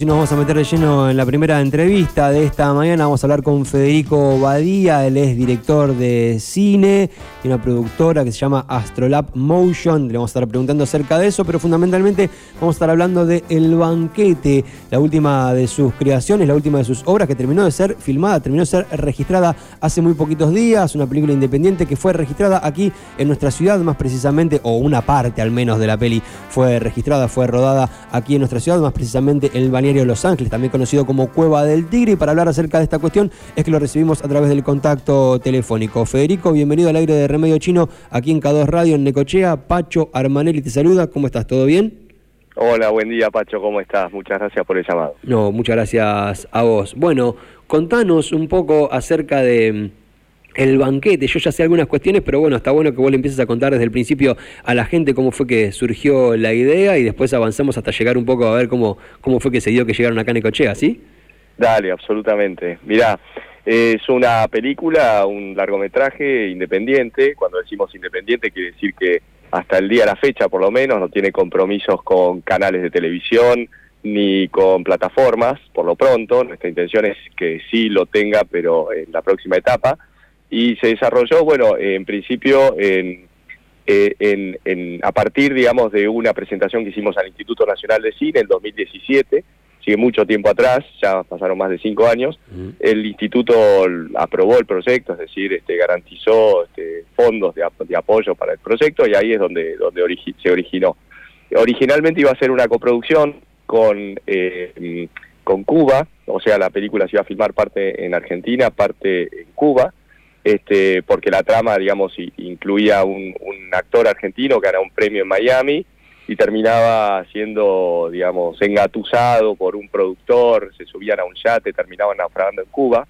Nos vamos a meter de lleno en la primera entrevista de esta mañana. Vamos a hablar con Federico Badía, él es director de cine y una productora que se llama Astrolab Motion. Le vamos a estar preguntando acerca de eso, pero fundamentalmente vamos a estar hablando de El Banquete, la última de sus creaciones, la última de sus obras que terminó de ser filmada, terminó de ser registrada hace muy poquitos días. Una película independiente que fue registrada aquí en nuestra ciudad, más precisamente, o una parte al menos de la peli fue registrada, fue rodada aquí en nuestra ciudad, más precisamente en el de Los Ángeles, también conocido como Cueva del Tigre. Y para hablar acerca de esta cuestión es que lo recibimos a través del contacto telefónico. Federico, bienvenido al aire de Remedio Chino aquí en K2 Radio en Necochea. Pacho Armanelli te saluda. ¿Cómo estás? ¿Todo bien? Hola, buen día Pacho, ¿cómo estás? Muchas gracias por el llamado. No, muchas gracias a vos. Bueno, contanos un poco acerca de el banquete. Yo ya sé algunas cuestiones, pero bueno, está bueno que vos le empieces a contar desde el principio a la gente cómo fue que surgió la idea y después avanzamos hasta llegar un poco a ver cómo, cómo fue que se dio que llegaron acá a Necochea, ¿sí? Dale, absolutamente. Mirá, es una película, un largometraje independiente. Cuando decimos independiente quiere decir que hasta el día la fecha, por lo menos, no tiene compromisos con canales de televisión ni con plataformas, por lo pronto. Nuestra intención es que sí lo tenga, pero en la próxima etapa y se desarrolló, bueno, en principio en, eh, en, en, a partir, digamos, de una presentación que hicimos al Instituto Nacional de Cine en 2017, sigue mucho tiempo atrás, ya pasaron más de cinco años, el instituto aprobó el proyecto, es decir, este, garantizó este, fondos de, de, apoyo para el proyecto y ahí es donde, donde se originó. Originalmente iba a ser una coproducción con, eh, con Cuba, o sea, la película se iba a filmar parte en Argentina, parte en Cuba, este, porque la trama, digamos, incluía un, un actor argentino que ganó un premio en Miami y terminaba siendo, digamos, engatusado por un productor, se subían a un yate, terminaban naufragando en Cuba.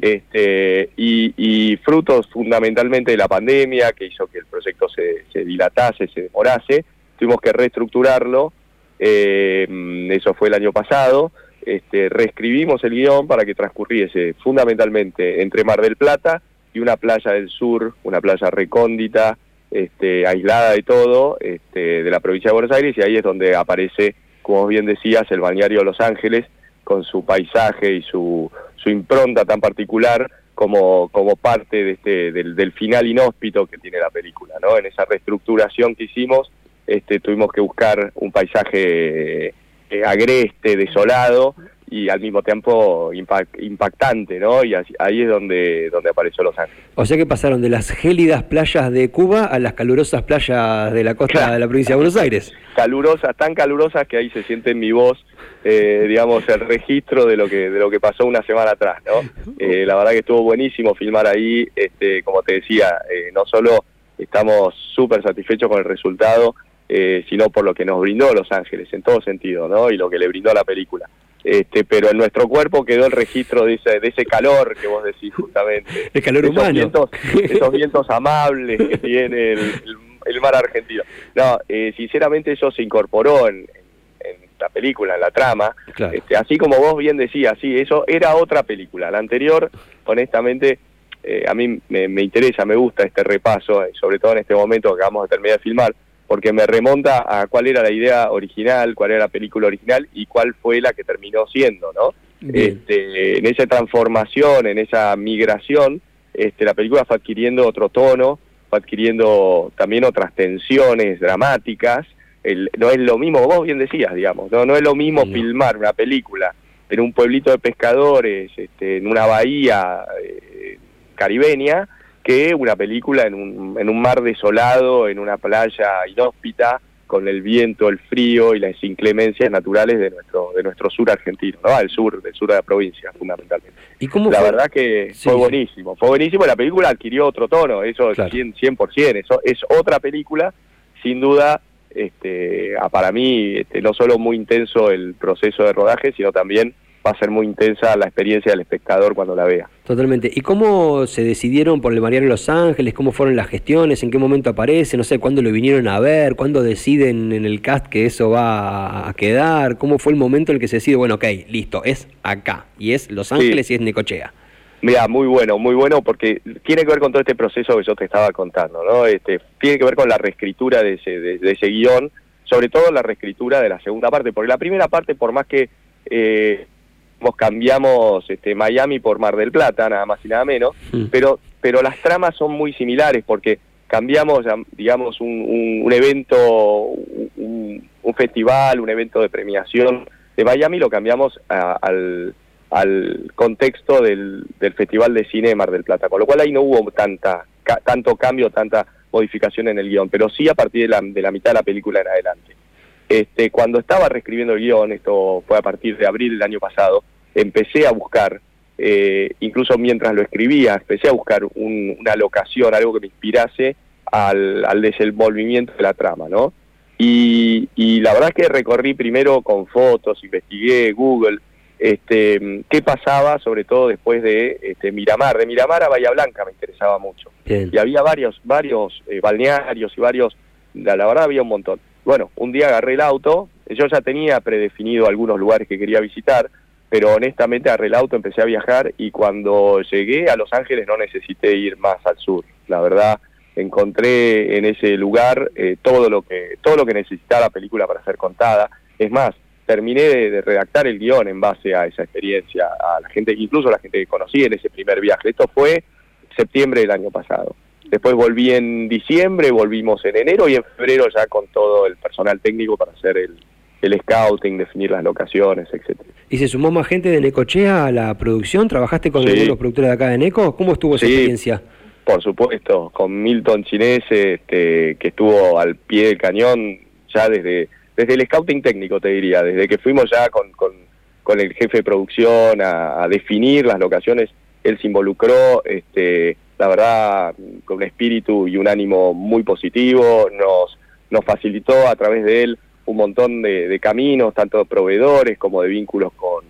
este, y, frutos fundamentalmente de la pandemia, que hizo que el proyecto se, se dilatase, se demorase, tuvimos que reestructurarlo, eh, eso fue el año pasado, este, reescribimos el guion para que transcurriese fundamentalmente entre Mar del Plata y una playa del sur, una playa recóndita, este, aislada de todo, este, de la provincia de Buenos Aires, y ahí es donde aparece, como bien decías, el balneario de Los Ángeles, con su paisaje y su, su impronta tan particular como, como parte de este, del, final inhóspito que tiene la película. ¿no? En esa reestructuración que hicimos, este, tuvimos que buscar un paisaje eh, agreste, desolado, y al mismo tiempo impactante, ¿no? Y ahí es donde, donde apareció Los Ángeles. O sea que pasaron de las gélidas playas de Cuba a las calurosas playas de la costa de la provincia de Buenos Aires. Calurosas, tan calurosas que ahí se siente en mi voz, eh, digamos, el registro de lo que de lo que pasó una semana atrás, ¿no? Eh, la verdad que estuvo buenísimo filmar ahí, este, como te decía, eh, no solo estamos súper satisfechos con el resultado, sino por lo que nos brindó Los Ángeles, en todo sentido, ¿no? Y lo que le brindó la película este, pero en nuestro cuerpo quedó el registro de ese, de ese calor que vos decís justamente. El calor esos humano. Vientos, esos vientos amables que tiene el, mar argentino. No, eh, sinceramente eso se incorporó en, la película, en la trama. Este, así como vos bien decías, sí, eso era otra película. La anterior, honestamente, eh, a mí me, me, interesa, me gusta este repaso, eh, sobre todo en este momento que vamos a terminar de filmar, porque me remonta a cuál era la idea original, cuál era la película original y cuál fue la que terminó siendo, ¿no? Este, en esa transformación, en esa migración, este, la película fue adquiriendo otro tono, fue adquiriendo también otras tensiones dramáticas. no es lo mismo, vos bien decías, digamos, no, no es lo mismo filmar una película en un pueblito de pescadores, este, en una bahía eh, caribeña, que una película en un, en un mar desolado, en una playa inhóspita, con el viento, el frío y las inclemencias naturales de nuestro de nuestro sur argentino, ¿no? Al sur, del sur de la provincia, fundamentalmente. ¿Y cómo la verdad que fue buenísimo, fue buenísimo, la película adquirió otro tono, eso es 100%, 100%, eso es otra película, sin duda, este, para mí, este, no solo muy intenso el proceso de rodaje, sino también va a ser muy intensa la experiencia del espectador cuando la vea. Totalmente. ¿Y cómo se decidieron por el Mariano Los Ángeles? ¿Cómo fueron las gestiones? ¿En qué momento aparece? No sé, ¿cuándo lo vinieron a ver? ¿Cuándo deciden en el cast que eso va a quedar? ¿Cómo fue el momento en el que se decide, bueno, ok, listo, es acá, y es Los Ángeles y es Necochea? Mira, muy bueno, muy bueno, porque tiene que ver con todo este proceso que yo te estaba contando, ¿no? Este, tiene que ver con la reescritura de ese, de ese guion, sobre todo la reescritura de la segunda parte, porque la primera parte, por más que eh, cambiamos este, Miami por Mar del Plata, nada más y nada menos, mm. pero, pero las tramas son muy similares porque cambiamos, digamos, un, un, evento, un, festival, un evento de premiación de Miami, lo cambiamos al, al contexto del, del Festival de Cine de Mar del Plata, con lo cual ahí no hubo tanta, tanto cambio, tanta modificación en el guion, pero sí a partir de la, de la mitad de la película en adelante. Este, cuando estaba reescribiendo el guion, esto fue a partir de abril del año pasado, empecé a buscar, eh, incluso mientras lo escribía, empecé a buscar una locación, algo que me inspirase al, al, desenvolvimiento de la trama, ¿no? Y, y la verdad es que recorrí primero con fotos, investigué Google, este, qué pasaba, sobre todo después de este, Miramar. De Miramar a Bahía Blanca me interesaba mucho. Y había varios, varios eh, balnearios y varios, la, verdad había un montón. Bueno, un día agarré el auto, yo ya tenía predefinido algunos lugares que quería visitar, pero honestamente agarré el auto, empecé a viajar y cuando llegué a Los Ángeles no necesité ir más al sur. La verdad, encontré en ese lugar eh, todo lo que todo lo que necesitaba la película para ser contada. Es más, terminé de, redactar el guion en base a esa experiencia, a la gente, incluso a la gente que conocí en ese primer viaje. Esto fue septiembre del año pasado. Después volví en diciembre, volvimos en enero y en febrero ya con todo el personal técnico para hacer el, el scouting, definir las locaciones, etcétera. ¿Y se sumó más gente de Necochea a la producción? ¿Trabajaste con algunos productores de acá de Neco? ¿Cómo estuvo esa experiencia? Por supuesto, con Milton Chinese, este, que estuvo al pie del cañón ya desde desde el scouting técnico, te diría, desde que fuimos ya con, con, el jefe de producción a, definir las locaciones, él se involucró, este, la verdad, con un espíritu y un ánimo muy positivo, nos, nos facilitó a través de él un montón de, caminos, tanto de proveedores como de vínculos con,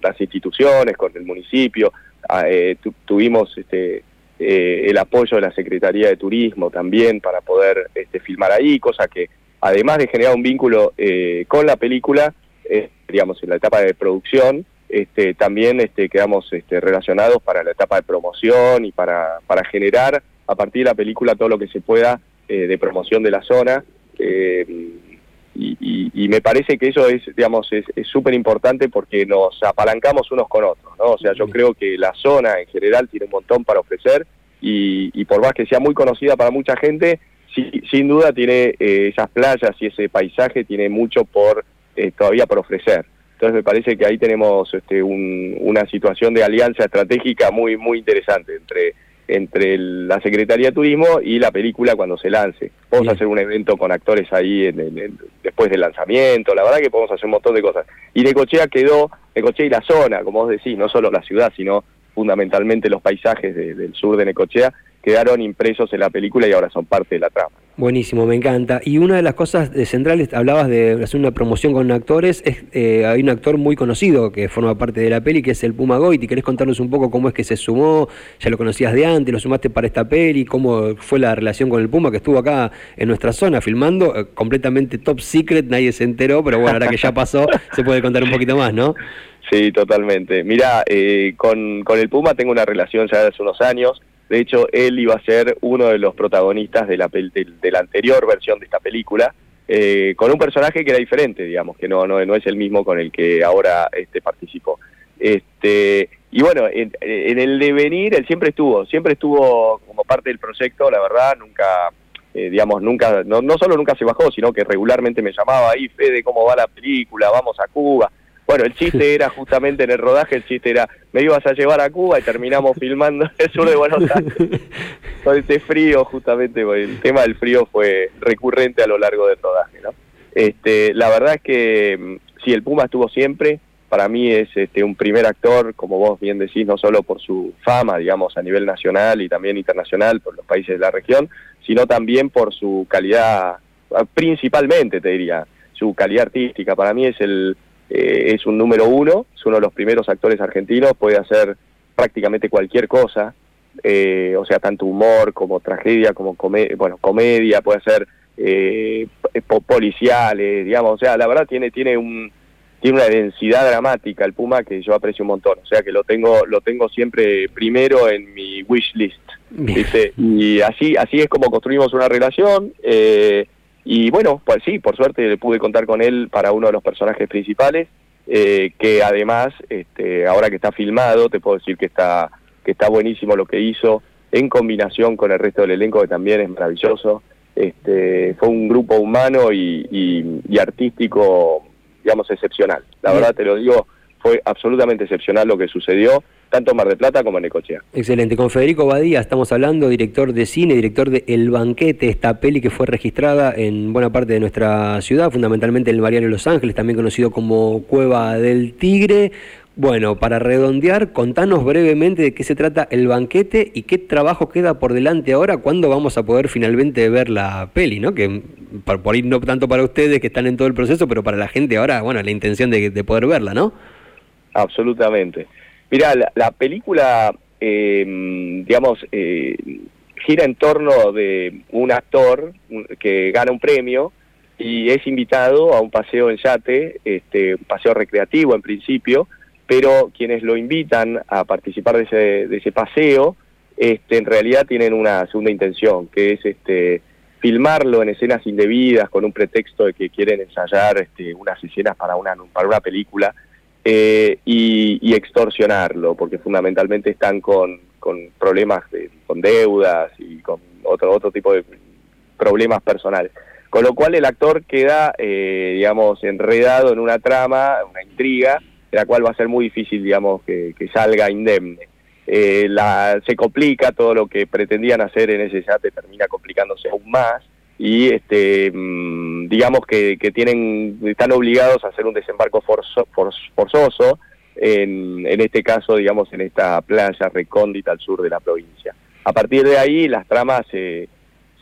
las instituciones, con el municipio. Ah, eh, tuvimos este, eh, el apoyo de la Secretaría de Turismo también para poder este, filmar ahí, cosa que además de generar un vínculo eh, con la película, eh, digamos, en la etapa de producción, este, también este, quedamos este, relacionados para la etapa de promoción y para, para generar a partir de la película todo lo que se pueda eh, de promoción de la zona. Y, me parece que eso es, digamos, es súper importante porque nos apalancamos unos con otros, ¿no? O sea, yo creo que la zona en general tiene un montón para ofrecer y, y por más que sea muy conocida para mucha gente, sin duda tiene eh, esas playas y ese paisaje tiene mucho por eh, todavía por ofrecer. Entonces me parece que ahí tenemos este, una situación de alianza estratégica muy muy interesante entre entre la Secretaría de Turismo y la película cuando se lance. Podemos hacer un evento con actores ahí en, después del lanzamiento, la verdad que podemos hacer un montón de cosas. Y Necochea quedó, Necochea y la zona, como vos decís, no solo la ciudad, sino fundamentalmente los paisajes del sur de Necochea, quedaron impresos en la película y ahora son parte de la trama. Buenísimo, me encanta. Y una de las cosas de centrales, hablabas de hacer una promoción con actores, es, eh, hay un actor muy conocido que forma parte de la peli, que es el Puma Goiti. ¿Querés contarnos un poco cómo es que se sumó? ¿Ya lo conocías de antes? ¿Lo sumaste para esta peli? ¿Cómo fue la relación con el Puma que estuvo acá en nuestra zona filmando? Eh, completamente top secret, nadie se enteró, pero bueno, ahora que ya pasó, se puede contar un poquito más, ¿no? Sí, totalmente. Mira, eh, con, con el Puma tengo una relación ya hace unos años de hecho, él iba a ser uno de los protagonistas de la, de, la anterior versión de esta película, eh, con un personaje que era diferente, digamos, que no, no, no es el mismo con el que ahora este, participó. Este, y bueno, en, el devenir él siempre estuvo, siempre estuvo como parte del proyecto, la verdad, nunca, eh, digamos, nunca, no, no solo nunca se bajó, sino que regularmente me llamaba ahí, Fede, ¿cómo va la película? Vamos a Cuba. Bueno, el chiste era justamente en el rodaje, el chiste era, me ibas a llevar a Cuba y terminamos filmando el sur de Buenos Aires. Con ese frío, justamente, el tema del frío fue recurrente a lo largo del rodaje, ¿no? Este, la verdad es que mm, si el Puma estuvo siempre, para mí es este, un primer actor, como vos bien decís, no solo por su fama, digamos, a nivel nacional y también internacional por los países de la región, sino también por su calidad, principalmente te diría, su calidad artística. Para mí es el, eh, es un número uno, es uno de los primeros actores argentinos, puede hacer prácticamente cualquier cosa, eh, o sea, tanto humor como tragedia, como bueno, comedia, puede ser eh, policiales, digamos, o sea, la verdad tiene, tiene un tiene una densidad dramática el Puma que yo aprecio un montón, o sea que lo tengo, lo tengo siempre primero en mi wish list. Y así, así es como construimos una relación. Eh, y bueno, pues sí, por suerte pude contar con él para uno de los personajes principales. eh, que además, este, ahora que está filmado, te puedo decir que está, que está buenísimo lo que hizo, en combinación con el resto del elenco, que también es maravilloso. Este, fue un grupo humano y, artístico, digamos, excepcional. La verdad te lo digo, fue absolutamente excepcional lo que sucedió, tanto en Mar de Plata como en Ecochea. Excelente. Con Federico Badía estamos hablando, director de cine, director de El Banquete, esta peli que fue registrada en buena parte de nuestra ciudad, fundamentalmente en el Mariano de Los Ángeles, también conocido como Cueva del Tigre. Bueno, para redondear, contanos brevemente de qué se trata el banquete y qué trabajo queda por delante ahora, cuándo vamos a poder finalmente ver la peli, ¿no? Que por, ir no tanto para ustedes que están en todo el proceso, pero para la gente ahora, bueno, la intención de, poder verla, ¿no? Absolutamente. Mira, la, película, em, digamos, eh, gira en torno de un actor que gana un premio y es invitado a un paseo en yate, este, un paseo recreativo en principio, pero quienes lo invitan a participar de ese, de ese paseo, este, en realidad tienen una segunda intención, que es este, filmarlo en escenas indebidas con un pretexto de que quieren ensayar este, unas escenas para una, para una película eh, y, extorsionarlo, porque fundamentalmente están con, con problemas, de, con deudas y con otro, otro tipo de problemas personales. Con lo cual el actor queda, eh, digamos, enredado en una trama, una intriga, la cual va a ser muy difícil, digamos, que, salga indemne. Eh, la, se complica todo lo que pretendían hacer en ese yate termina complicándose aún más y este mm, digamos que, tienen están obligados a hacer un desembarco forzoso en, en este caso digamos en esta playa recóndita al sur de la provincia a partir de ahí las tramas se,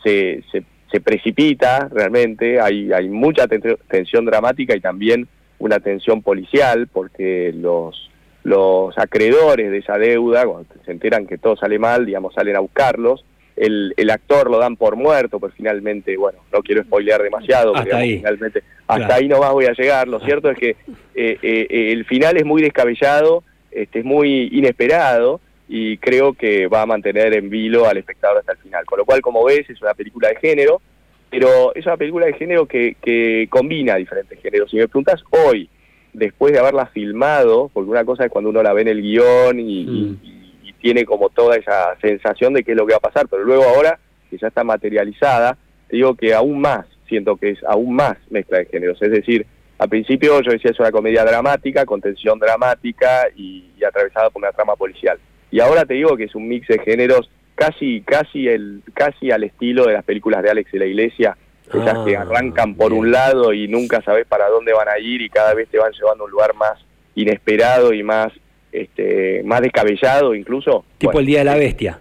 se, se, precipita realmente hay hay mucha tensión dramática y también una atención policial, porque los, los acreedores de esa deuda, cuando se enteran que todo sale mal, digamos, salen a buscarlos. El, el actor lo dan por muerto, pues finalmente, bueno, no quiero spoilear demasiado, hasta ahí. finalmente hasta ahí nomás voy a llegar. Lo cierto es que eh, eh, el final es muy descabellado, este, es muy inesperado y creo que va a mantener en vilo al espectador hasta el final. Con lo cual, como ves, es una película de género, pero es una película de género que, que combina diferentes géneros. Si me preguntas hoy, después de haberla filmado, porque una cosa es cuando uno la ve en el guion y, mm. Tiene como toda esa sensación de qué es lo que va a pasar, pero luego ahora que ya está materializada, te digo que aún más, siento que es aún más mezcla de géneros. Es decir, al principio yo decía es una comedia dramática, con tensión dramática y atravesada por una trama policial. Y ahora te digo que es un mix de géneros casi casi el casi al estilo de las películas de Alex de la Iglesia, esas que ah, arrancan por un lado y nunca sabes para dónde van a ir y cada vez te van llevando a un lugar más inesperado y más este más descabellado incluso. Tipo el Día de la Bestia.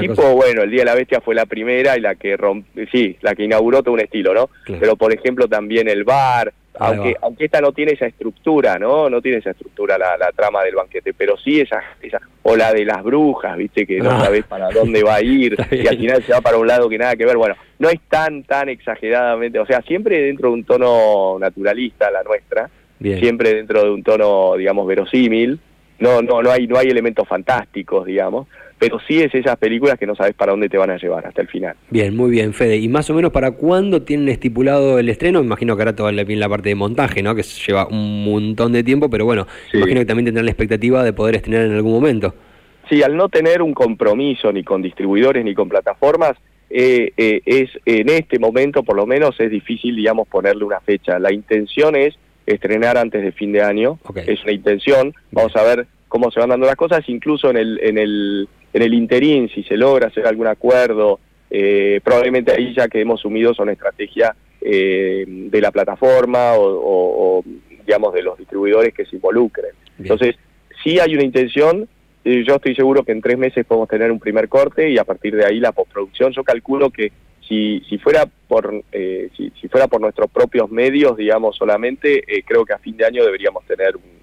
tipo, bueno, el Día de la Bestia fue la primera y la que romp sí, la que inauguró todo un estilo, ¿no? Pero por ejemplo también el bar, aunque, aunque esta no tiene esa estructura, ¿no? No tiene esa estructura la, la trama del banquete, pero sí esa, esa, o la de las brujas, ¿viste? Que no ah. sabes para dónde va a ir y al final se va para un lado que nada que ver. Bueno, no es tan, tan exageradamente, o sea, siempre dentro de un tono naturalista, la nuestra, siempre dentro de un tono, digamos, verosímil, no, no, no hay, no hay elementos fantásticos, digamos, pero sí es esas películas que no sabes para dónde te van a llevar hasta el final. Bien, muy bien, Fede. ¿Y más o menos para cuándo tienen estipulado el estreno? Me imagino que ahora toda la, la parte de montaje, ¿no? Que lleva un montón de tiempo, pero bueno, imagino que también tendrán la expectativa de poder estrenar en algún momento. Sí, al no tener un compromiso ni con distribuidores ni con plataformas, eh, eh, es en este momento por lo menos es difícil, digamos, ponerle una fecha. La intención es estrenar antes de fin de año, es una intención, vamos a ver cómo se van dando las cosas, incluso en el, en el en el interín, si se logra hacer algún acuerdo, eh, probablemente ahí ya quedemos sumidos a una estrategia eh, de la plataforma o, digamos, de los distribuidores que se involucren. Entonces, si hay una intención, eh, yo estoy seguro que en tres meses podemos tener un primer corte y a partir de ahí la postproducción. Yo calculo que si, si fuera por si, si, fuera por nuestros propios medios, digamos, solamente, creo que a fin de año deberíamos tener un,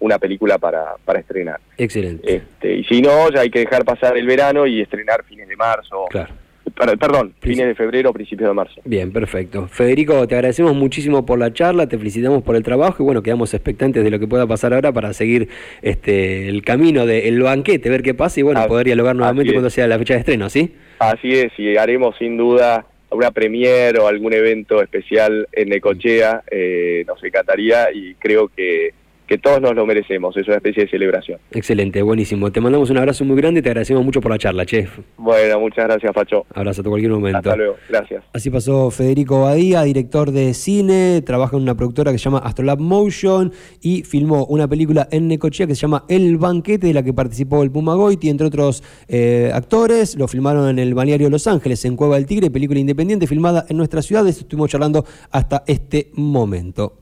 una película para, para estrenar. Excelente. Este, y si no, ya hay que dejar pasar el verano y estrenar fines de marzo. Claro. Perdón, fines de febrero, principios de marzo. Bien, perfecto. Federico, te agradecemos muchísimo por la charla, te felicitamos por el trabajo y bueno, quedamos expectantes de lo que pueda pasar ahora para seguir este el camino del banquete, ver qué pasa y bueno, poder dialogar nuevamente cuando sea la fecha de estreno, ¿sí? Así es, y haremos sin duda una premier o algún evento especial en Necochea, eh, nos encantaría y creo que que todos nos lo merecemos, es una especie de celebración. Excelente, buenísimo. Te mandamos un abrazo muy grande y te agradecemos mucho por la charla, chef. Bueno, muchas gracias, Facho. Abrazo a cualquier momento. Hasta luego, gracias. Así pasó Federico Badía, director de cine, trabaja en una productora que se llama Astrolab Motion y filmó una película en Necochea que se llama El Banquete, de la que participó el Puma Goiti, entre otros eh, actores. Lo filmaron en el balneario Los Ángeles, en Cueva del Tigre, película independiente filmada en nuestra ciudad. De eso estuvimos charlando hasta este momento.